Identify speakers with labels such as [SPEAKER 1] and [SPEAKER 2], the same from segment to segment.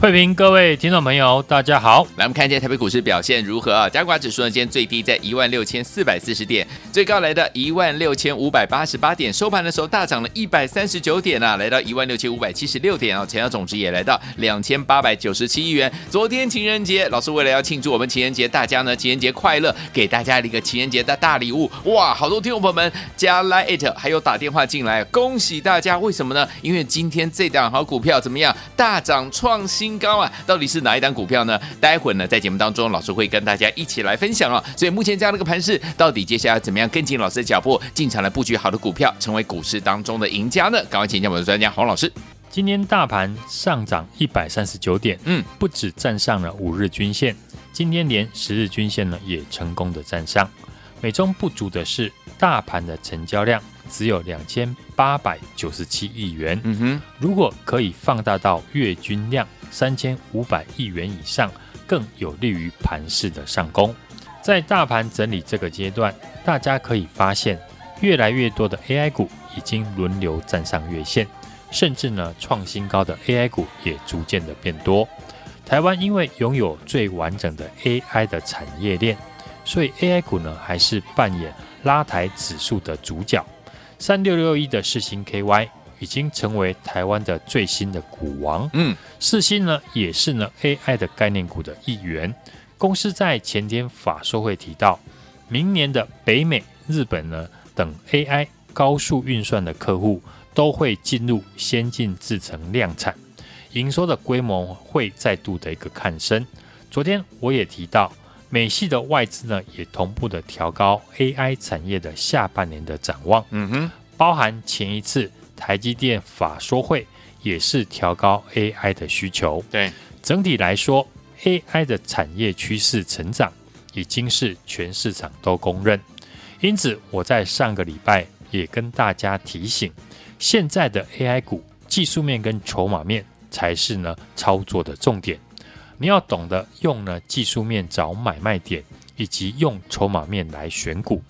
[SPEAKER 1] 慧平，各位听众朋友，大家好。
[SPEAKER 2] 来，我们看一下台北股市表现如何啊？加权指数呢，今天最低在一万六千四百四十点，最高来到一万六千五百八十八点，收盘的时候大涨了一百三十九点啊，来到一万六千五百七十六点啊，成交总值也来到两千八百九十七亿元。昨天情人节，老师为了要庆祝我们情人节，大家呢情人节快乐，给大家一个情人节的大礼物。哇，好多听众朋友们加 Line 还有打电话进来，恭喜大家！为什么呢？因为今天这档好股票怎么样？大涨创新。新高啊，到底是哪一档股票呢？待会儿呢，在节目当中，老师会跟大家一起来分享哦。所以目前这样的一个盘势，到底接下来怎么样跟紧老师的脚步，进场来布局好的股票，成为股市当中的赢家呢？赶快请教我们的专家黄老师。
[SPEAKER 1] 今天大盘上涨一百三十九点，嗯，不止站上了五日均线，今天连十日均线呢也成功的站上。美中不足的是，大盘的成交量只有两千八百九十七亿元。嗯哼，如果可以放大到月均量。三千五百亿元以上，更有利于盘势的上攻。在大盘整理这个阶段，大家可以发现，越来越多的 AI 股已经轮流站上月线，甚至呢创新高的 AI 股也逐渐的变多。台湾因为拥有最完整的 AI 的产业链，所以 AI 股呢还是扮演拉抬指数的主角。三六六一的世芯 KY。已经成为台湾的最新的股王。嗯，四新呢也是呢 AI 的概念股的一员。公司在前天法说会提到，明年的北美、日本呢等 AI 高速运算的客户都会进入先进制程量产，营收的规模会再度的一个看升。昨天我也提到，美系的外资呢也同步的调高 AI 产业的下半年的展望。嗯哼，包含前一次。台积电法说会也是调高 AI 的需求。
[SPEAKER 2] 对，
[SPEAKER 1] 整体来说，AI 的产业趋势成长已经是全市场都公认。因此，我在上个礼拜也跟大家提醒，现在的 AI 股技术面跟筹码面才是呢操作的重点。你要懂得用呢技术面找买卖点，以及用筹码面来选股。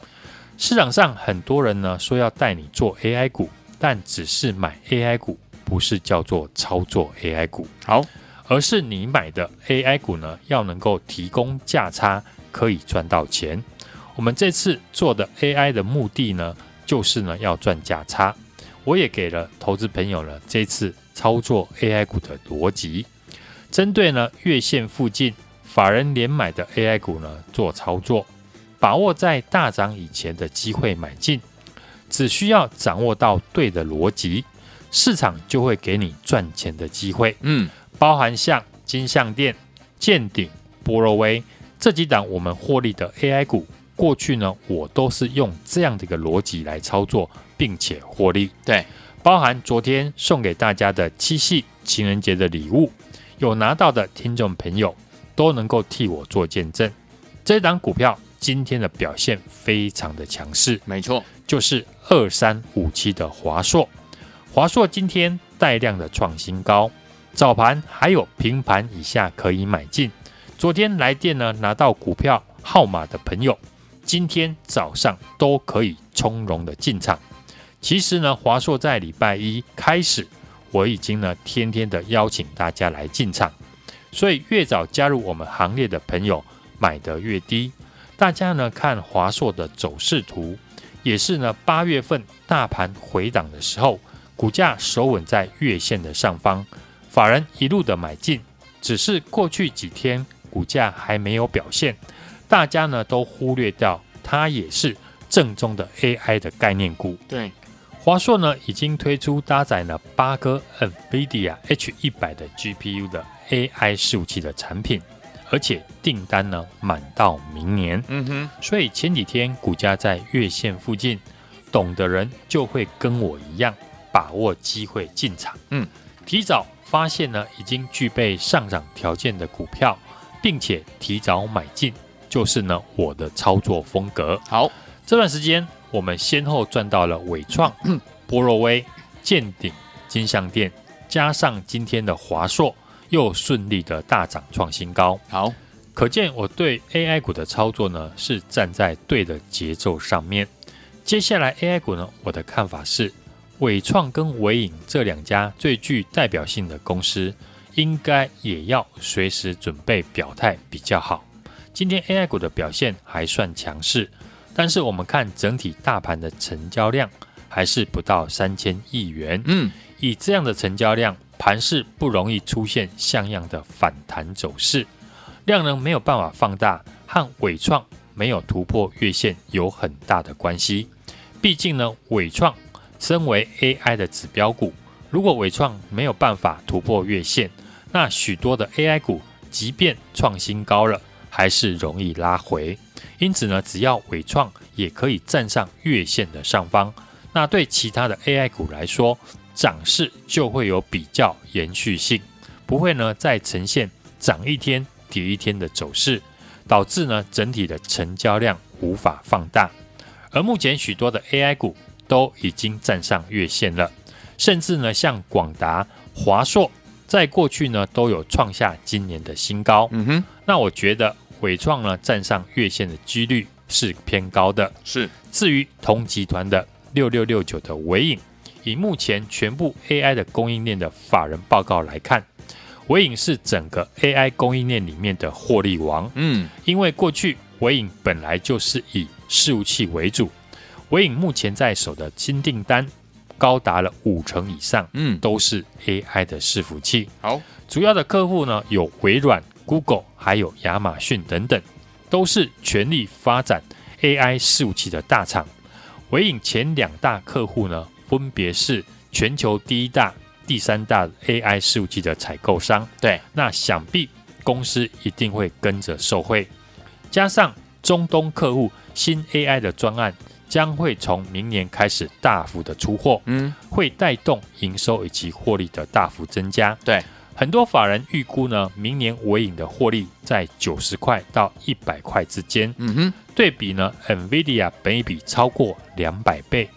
[SPEAKER 1] 市场上很多人呢说要带你做 AI 股。但只是买 AI 股，不是叫做操作 AI 股。好，而是你买的 AI 股呢，要能够提供价差，可以赚到钱。我们这次做的 AI 的目的呢，就是呢要赚价差。我也给了投资朋友呢这次操作 AI 股的逻辑，针对呢月线附近法人连买的 AI 股呢做操作，把握在大涨以前的机会买进。只需要掌握到对的逻辑，市场就会给你赚钱的机会。嗯，包含像金像电、健鼎、波若威这几档我们获利的 AI 股，过去呢我都是用这样的一个逻辑来操作，并且获利。对，包含昨天送给大家的七夕情人节的礼物，有拿到的听众朋友都能够替我做见证，这档股票。今天的表现非常的强势，没错，就是二三五七的华硕。华硕今天带量的创新高，早盘还有平盘以下可以买进。昨天来电呢拿到股票号码的朋友，今天早上都可以从容的进场。其实呢，华硕在礼拜一开始，我已经呢天天的邀请大家来进场，所以越早加入我们行列的朋友，买的越低。大家呢看华硕的走势图，也是呢八月份大盘回档的时候，股价守稳在月线的上方，法人一路的买进，只是过去几天股价还没有表现，大家呢都忽略掉它也是正宗的 AI 的概念股。对，华硕呢已经推出搭载了八哥 NVIDIA H 一百的 GPU 的 AI 服务器的产品。而且订单呢满到明年，嗯哼，所以前几天股价在月线附近，懂的人就会跟我一样把握机会进场，嗯，提早发现呢已经具备上涨条件的股票，并且提早买进，就是呢我的操作风格。好，这段时间我们先后赚到了伟创、波若威、建鼎、金像店，加上今天的华硕。又顺利的大涨创新高。
[SPEAKER 2] 好，
[SPEAKER 1] 可见我对 AI 股的操作呢，是站在对的节奏上面。接下来 AI 股呢，我的看法是，伟创跟伟影这两家最具代表性的公司，应该也要随时准备表态比较好。今天 AI 股的表现还算强势，但是我们看整体大盘的成交量还是不到三千亿元。
[SPEAKER 2] 嗯，
[SPEAKER 1] 以这样的成交量，盘势不容易出现像样的反弹走势，量能没有办法放大，和伟创没有突破月线有很大的关系。毕竟呢，伟创身为 AI 的指标股，如果伟创没有办法突破月线，那许多的 AI 股即便创新高了，还是容易拉回，因此呢，只要伟创也可以站上月线的上方，那对其他的 AI 股来说，涨势就会有比较延续性，不会呢再呈现涨一天跌一天的走势，导致呢整体的成交量无法放大。而目前许多的 AI 股都已经站上月线了，甚至呢像广达、华硕。在过去呢，都有创下今年的新高。
[SPEAKER 2] 嗯哼，
[SPEAKER 1] 那我觉得伟创呢站上月线的几率是偏高的。
[SPEAKER 2] 是，
[SPEAKER 1] 至于同集团的六六六九的纬颖，以目前全部 AI 的供应链的法人报告来看，纬颖是整个 AI 供应链里面的获利王。
[SPEAKER 2] 嗯，
[SPEAKER 1] 因为过去纬颖本来就是以伺服器为主，纬颖目前在手的新订单。高达了五成以上，嗯，都是 AI 的伺服器。
[SPEAKER 2] 好，
[SPEAKER 1] 主要的客户呢有微软、Google，还有亚马逊等等，都是全力发展 AI 伺服器的大厂。纬颖前两大客户呢，分别是全球第一大、第三大 AI 伺服器的采购商。
[SPEAKER 2] 对，
[SPEAKER 1] 那想必公司一定会跟着受惠，加上中东客户新 AI 的专案。将会从明年开始大幅的出货，嗯，会带动营收以及获利的大幅增加。
[SPEAKER 2] 对，
[SPEAKER 1] 很多法人预估呢，明年尾影的获利在九十块到一百块之间。嗯哼，对比呢，NVIDIA 本益比超过两百倍，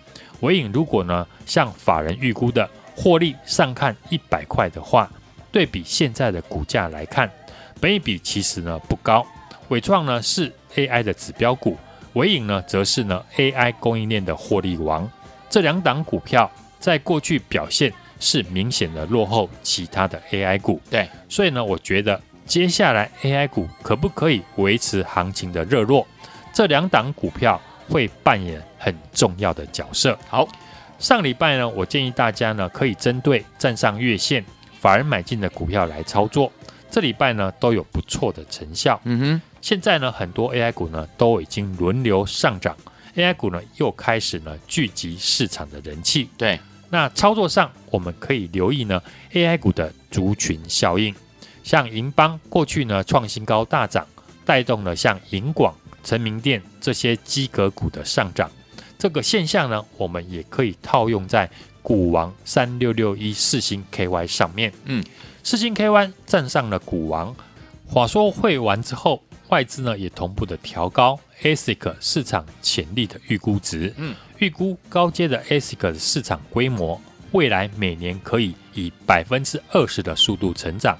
[SPEAKER 1] 纬颖如果呢像法人预估的获利上看一百块的话，对比现在的股价来看，本益比其实呢不高。伟创呢是 AI 的指标股。伟影呢，则是呢 AI 供应链的获利王，这两档股票在过去表现是明显的落后其他的 AI 股。
[SPEAKER 2] 对，
[SPEAKER 1] 所以呢，我觉得接下来 AI 股可不可以维持行情的热络，这两档股票会扮演很重要的角色。
[SPEAKER 2] 好，
[SPEAKER 1] 上礼拜呢，我建议大家呢可以针对站上月线、法人买进的股票来操作，这礼拜呢都有不错的成效。嗯哼。现在呢，很多 AI 股呢都已经轮流上涨，AI 股呢又开始呢聚集市场的人气。
[SPEAKER 2] 对，那
[SPEAKER 1] 操作上我们可以留意呢 AI 股的族群效应，像银邦过去呢创新高大涨，带动了像银广、成名店这些机格股的上涨。这个现象呢，我们也可以套用在股王三六六一四星 KY 上面。嗯，四星 KY 站上了股王，话说会完之后。外资呢也同步的调高 ASIC 市场潜力的预估值，嗯，预估高阶的 ASIC 的市场规模未来每年可以以百分之二十的速度成长。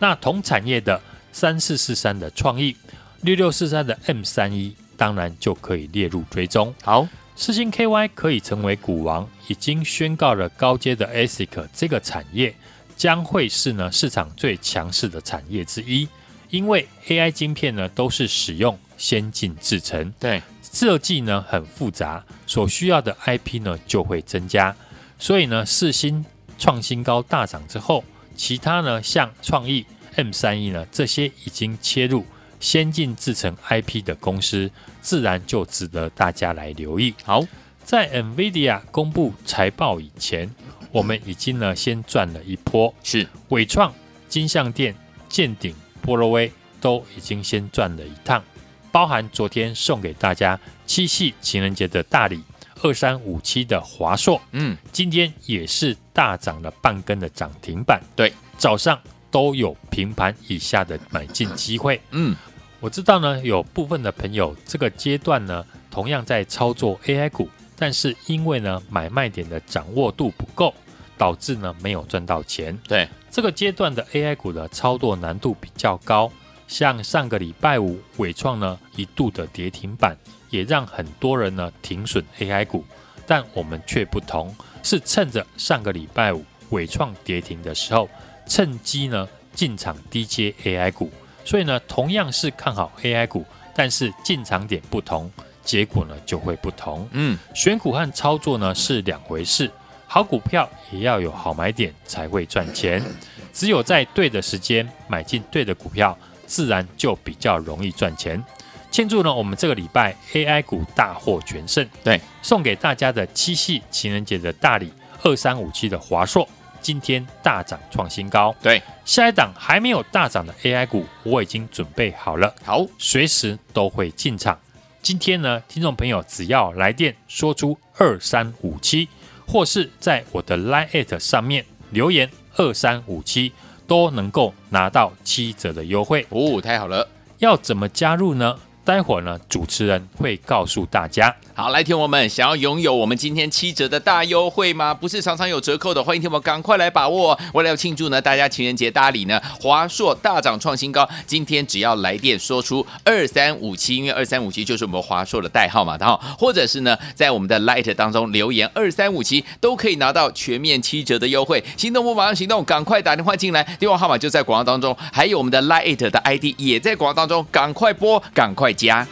[SPEAKER 1] 那同产业的三四四三的创意，六六四三的 M 三一，当然就可以列入追踪。
[SPEAKER 2] 好，
[SPEAKER 1] 四星 KY 可以成为股王，已经宣告了高阶的 ASIC 这个产业将会是呢市场最强势的产业之一。因为 AI 晶片呢都是使用先进制程，
[SPEAKER 2] 对，
[SPEAKER 1] 设计呢很复杂，所需要的 IP 呢就会增加，所以呢四星创新高大涨之后，其他呢像创意 M 三一呢这些已经切入先进制成 IP 的公司，自然就值得大家来留意。
[SPEAKER 2] 好，
[SPEAKER 1] 在 NVIDIA 公布财报以前，我们已经呢先赚了一波，
[SPEAKER 2] 是。
[SPEAKER 1] 伟创、金像电、健鼎。波罗威都已经先赚了一趟，包含昨天送给大家七夕情人节的大礼二三五七的华硕，嗯，今天也是大涨了半根的涨停板，
[SPEAKER 2] 对，
[SPEAKER 1] 早上都有平盘以下的买进机会，
[SPEAKER 2] 嗯，
[SPEAKER 1] 我知道呢，有部分的朋友这个阶段呢，同样在操作 AI 股，但是因为呢买卖点的掌握度不够，导致呢没有赚到钱。
[SPEAKER 2] 对，
[SPEAKER 1] 这个阶段的 AI 股的操作难度比较高，像上个礼拜五伟创呢一度的跌停板，也让很多人呢停损 AI 股，但我们却不同，是趁着上个礼拜五伟创跌停的时候，趁机呢进场低接 AI 股，所以呢同样是看好 AI 股，但是进场点不同。结果呢就会不同。
[SPEAKER 2] 嗯，
[SPEAKER 1] 选股和操作呢是两回事，好股票也要有好买点才会赚钱。只有在对的时间买进对的股票，自然就比较容易赚钱。庆祝呢，我们这个礼拜 AI 股大获全胜。
[SPEAKER 2] 对，
[SPEAKER 1] 送给大家的七夕情人节的大礼，二三五七的华硕今天大涨创新高。
[SPEAKER 2] 对，
[SPEAKER 1] 下一档还没有大涨的 AI 股，我已经准备好了，
[SPEAKER 2] 好，
[SPEAKER 1] 随时都会进场。今天呢，听众朋友只要来电说出二三五七，或是在我的 Line@ 上面留言二三五七，都能够拿到七折的优惠
[SPEAKER 2] 哦，太好了！
[SPEAKER 1] 要怎么加入呢？待会儿呢，主持人会告诉大家。
[SPEAKER 2] 好，来听我们想要拥有我们今天七折的大优惠吗？不是常常有折扣的，欢迎听我们赶快来把握。为了要庆祝呢，大家情人节大礼呢，华硕大涨创新高。今天只要来电说出二三五七，因为二三五七就是我们华硕的代号嘛，然后或者是呢，在我们的 Light 当中留言二三五七，都可以拿到全面七折的优惠。心动不马上行动，赶快打电话进来，电话号码就在广告当中，还有我们的 Light 的 ID 也在广告当中，赶快拨，赶快。加。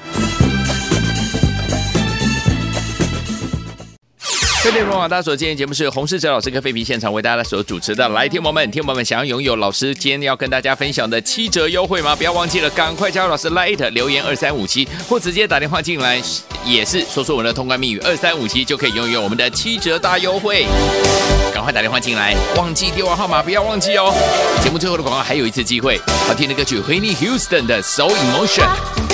[SPEAKER 2] 各位网大家所今天节目是洪世哲老师跟费皮现场为大家所主持的。来，听友们，听友们，想要拥有老师今天要跟大家分享的七折优惠吗？不要忘记了，赶快加入老师 Light 留言二三五七，或直接打电话进来，也是说出我们的通关密语二三五七，就可以拥有我们的七折大优惠。赶快打电话进来，忘记电话号码不要忘记哦。节目最后的广告还有一次机会，好听的歌曲 Whitney Houston 的 So Emotion。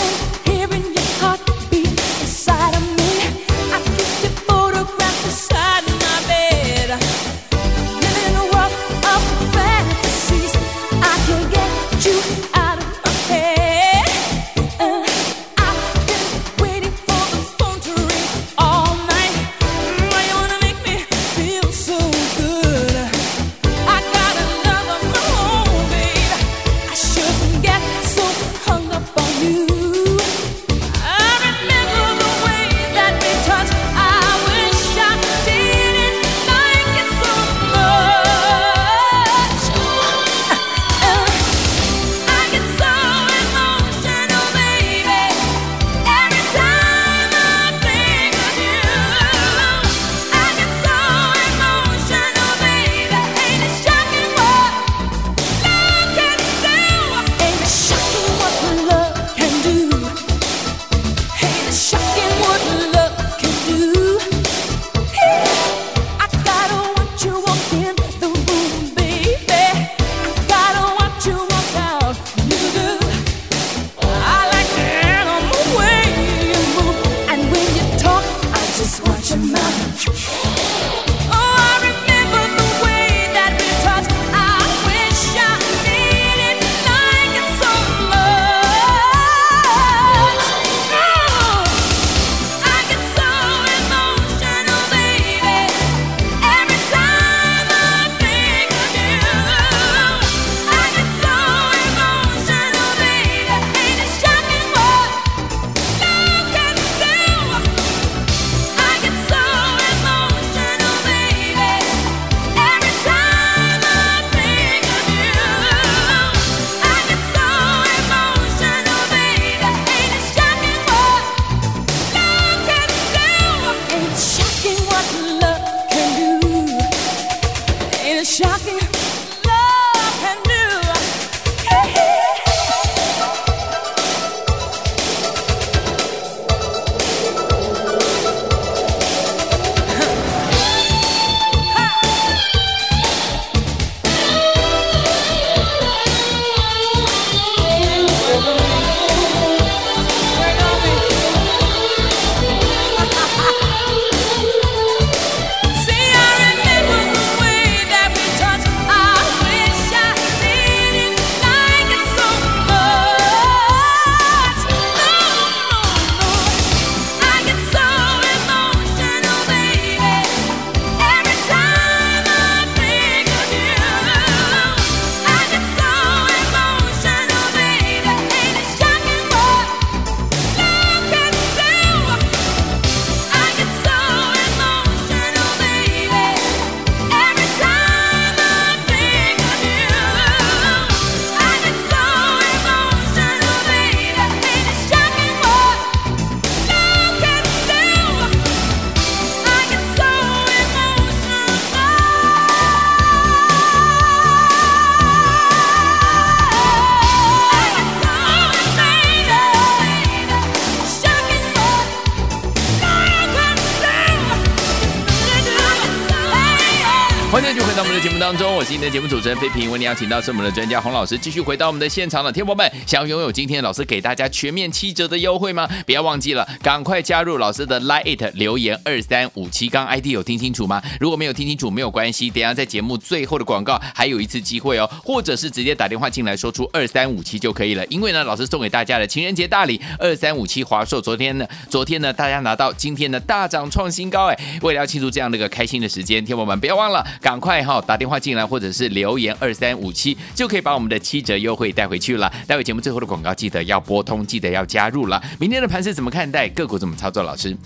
[SPEAKER 2] 当中，我是你的节目主持人费平，为你邀请到是我们的专家洪老师，继续回到我们的现场了。天宝们，想要拥有今天老师给大家全面七折的优惠吗？不要忘记了，赶快加入老师的 Line It 留言二三五七，刚 ID 有听清楚吗？如果没有听清楚，没有关系，等下在节目最后的广告还有一次机会哦，或者是直接打电话进来说出二三五七就可以了。因为呢，老师送给大家的情人节大礼二三五七华硕，昨天呢，昨天呢，大家拿到，今天呢大涨创新高哎，为了要庆祝这样的一个开心的时间，天宝们不要忘了，赶快哈打电话进来，或者是留言二三五七，就可以把我们的七折优惠带回去了。待会节目最后的广告记得要拨通，记得要加入了。明天的盘是怎么看待？个股怎么操作？老师，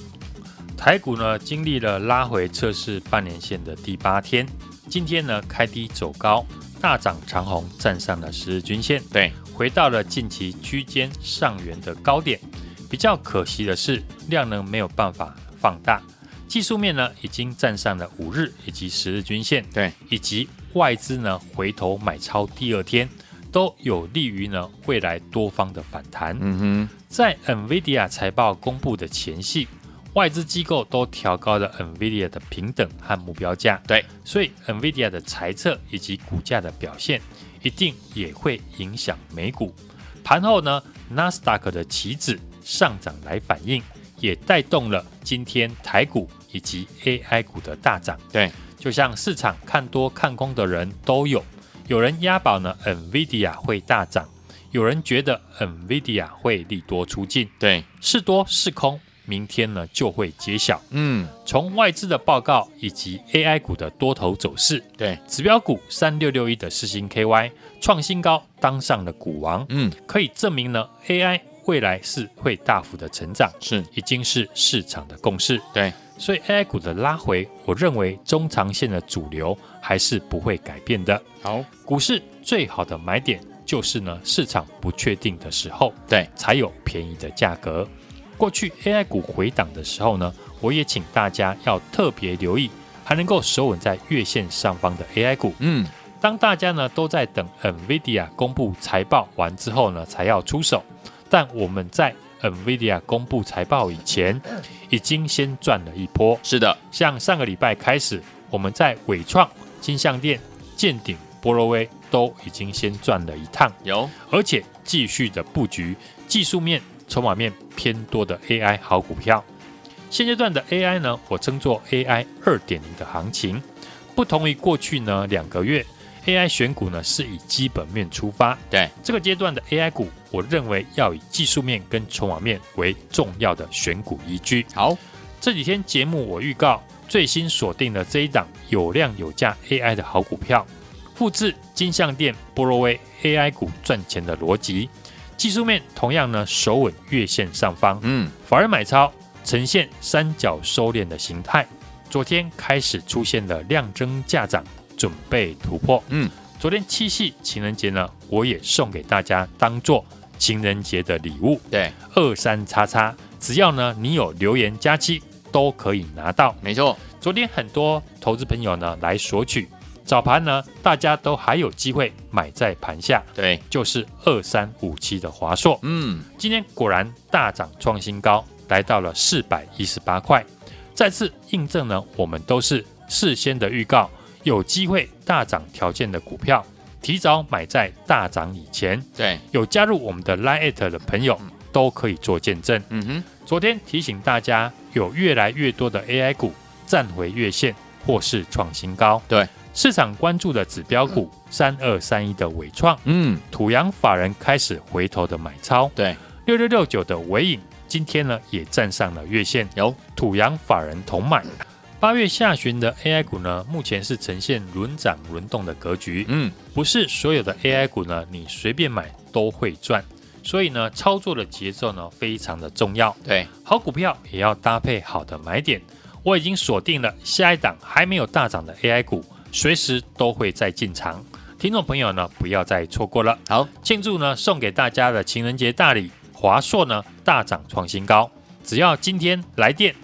[SPEAKER 1] 台股呢经历了拉回测试半年线的第八天，今天呢开低走高，大涨长红站上了十日均线，
[SPEAKER 2] 对，
[SPEAKER 1] 回到了近期区间上缘的高点。比较可惜的是，量能没有办法放大。技术面呢，已经站上了五日以及十日均线，
[SPEAKER 2] 对，
[SPEAKER 1] 以及外资呢回头买超第二天，都有利于呢未来多方的反弹。
[SPEAKER 2] 嗯哼，
[SPEAKER 1] 在 NVIDIA 财报公布的前夕，外资机构都调高了 NVIDIA 的平等和目标价，
[SPEAKER 2] 对，
[SPEAKER 1] 所以 NVIDIA 的财测以及股价的表现，一定也会影响美股。盘后呢，纳斯达克的期指上涨来反应，也带动了今天台股。以及 AI 股的大涨，
[SPEAKER 2] 对，
[SPEAKER 1] 就像市场看多看空的人都有，有人押宝呢，NVIDIA 会大涨，有人觉得 NVIDIA 会利多出尽，
[SPEAKER 2] 对，
[SPEAKER 1] 是多是空，明天呢就会揭晓。
[SPEAKER 2] 嗯，
[SPEAKER 1] 从外资的报告以及 AI 股的多头走势，
[SPEAKER 2] 对，
[SPEAKER 1] 指标股三六六一的四星 KY 创新高，当上了股王，
[SPEAKER 2] 嗯，
[SPEAKER 1] 可以证明呢 AI 未来是会大幅的成长，
[SPEAKER 2] 是。
[SPEAKER 1] 已经是市场的共识，
[SPEAKER 2] 对。
[SPEAKER 1] 所以 AI 股的拉回，我认为中长线的主流还是不会改变的。
[SPEAKER 2] 好，
[SPEAKER 1] 股市最好的买点就是呢，市场不确定的时候，
[SPEAKER 2] 对，
[SPEAKER 1] 才有便宜的价格。过去 AI 股回档的时候呢，我也请大家要特别留意，还能够守稳在月线上方的 AI 股。
[SPEAKER 2] 嗯，
[SPEAKER 1] 当大家呢都在等 NVIDIA 公布财报完之后呢，才要出手，但我们在 NVIDIA 公布财报以前，已经先赚了一波。
[SPEAKER 2] 是的，
[SPEAKER 1] 像上个礼拜开始，我们在伟创、金像电、健鼎、波罗威都已经先赚了一趟，
[SPEAKER 2] 有，
[SPEAKER 1] 而且继续的布局技术面、筹码面偏多的 AI 好股票。现阶段的 AI 呢，我称作 AI 二点零的行情，不同于过去呢两个月。AI 选股呢是以基本面出发，
[SPEAKER 2] 对
[SPEAKER 1] 这个阶段的 AI 股，我认为要以技术面跟筹码面为重要的选股依据。
[SPEAKER 2] 好，
[SPEAKER 1] 这几天节目我预告最新锁定了这一档有量有价 AI 的好股票，复制金项店、波罗威 AI 股赚钱的逻辑，技术面同样呢守稳月线上方，
[SPEAKER 2] 嗯，
[SPEAKER 1] 法人买超呈现三角收敛的形态，昨天开始出现了量增价涨。准备突破，
[SPEAKER 2] 嗯，
[SPEAKER 1] 昨天七夕情人节呢，我也送给大家当做情人节的礼物，
[SPEAKER 2] 对，
[SPEAKER 1] 二三叉叉，只要呢你有留言加七都可以拿到，
[SPEAKER 2] 没错。
[SPEAKER 1] 昨天很多投资朋友呢来索取，早盘呢大家都还有机会买在盘下，
[SPEAKER 2] 对，
[SPEAKER 1] 就是二三五七的华硕，
[SPEAKER 2] 嗯，
[SPEAKER 1] 今天果然大涨创新高，来到了四百一十八块，再次印证呢我们都是事先的预告。有机会大涨条件的股票，提早买在大涨以前。
[SPEAKER 2] 对，
[SPEAKER 1] 有加入我们的 Line 的朋友都可以做见证。
[SPEAKER 2] 嗯哼，
[SPEAKER 1] 昨天提醒大家，有越来越多的 AI 股站回月线或是创新高。
[SPEAKER 2] 对，
[SPEAKER 1] 市场关注的指标股三二三一的伟创，
[SPEAKER 2] 嗯，
[SPEAKER 1] 土洋法人开始回头的买超。
[SPEAKER 2] 对，
[SPEAKER 1] 六六六九的尾影今天呢也站上了月线，有土洋法人同买。八月下旬的 AI 股呢，目前是呈现轮涨轮动的格局。嗯，不是所有的 AI 股呢，你随便买都会赚。所以呢，操作的节奏呢，非常的重要。
[SPEAKER 2] 对，
[SPEAKER 1] 好股票也要搭配好的买点。我已经锁定了下一档还没有大涨的 AI 股，随时都会再进场。听众朋友呢，不要再错过了。好，庆祝呢，送给大家的情人节大礼，华硕呢大涨创新高。只要今天来电。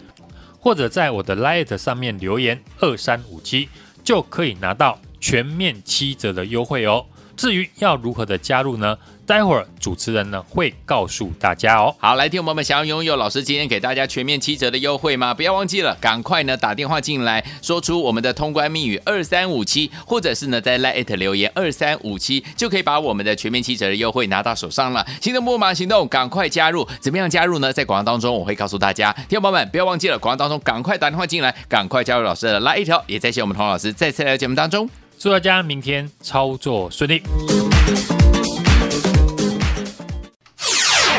[SPEAKER 1] 或者在我的 Light 上面留言二三五七，就可以拿到全面七折的优惠哦。至于要如何的加入呢？待会儿主持人呢会告诉大家哦。
[SPEAKER 2] 好，来听我们想要拥有老师今天给大家全面七折的优惠吗？不要忘记了，赶快呢打电话进来，说出我们的通关密语二三五七，或者是呢在 LINE@ 留言二三五七，就可以把我们的全面七折的优惠拿到手上了。行动不马行动，赶快加入！怎么样加入呢？在广告当中我会告诉大家。听友们，不要忘记了，广告当中赶快打电话进来，赶快加入老师的 LINE@，也再谢我们童老师再次来到节目当中，
[SPEAKER 1] 祝大家明天操作顺利。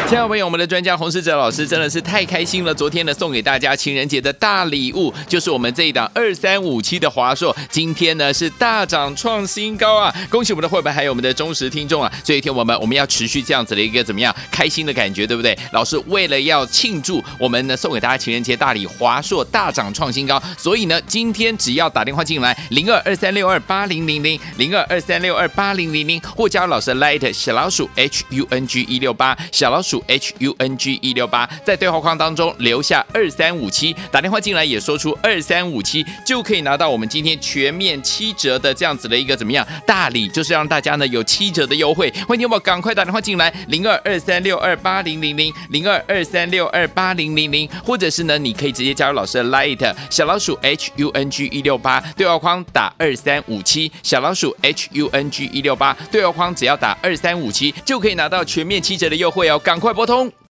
[SPEAKER 2] 亲爱的朋友，我们的专家洪世哲老师真的是太开心了。昨天呢，送给大家情人节的大礼物，就是我们这一档二三五七的华硕，今天呢是大涨创新高啊！恭喜我们的会员，还有我们的忠实听众啊！这一天我们，我们要持续这样子的一个怎么样开心的感觉，对不对？老师为了要庆祝我们呢送给大家情人节大礼，华硕大涨创新高，所以呢，今天只要打电话进来零二二三六二八零零零零二二三六二八零零零，或加入老师的 Light 小老鼠 H U N G 一六八小老鼠。H U N G 一六八，在对话框当中留下二三五七，打电话进来也说出二三五七，就可以拿到我们今天全面七折的这样子的一个怎么样大礼，就是让大家呢有七折的优惠。欢迎你们赶快打电话进来，零二二三六二八零零零零二二三六二八零零零，或者是呢，你可以直接加入老师的 Light 小老鼠 H U N G 一六八，对话框打二三五七，小老鼠 H U N G 一六八，对话框只要打二三五七，就可以拿到全面七折的优惠哦，赶快。快拨通。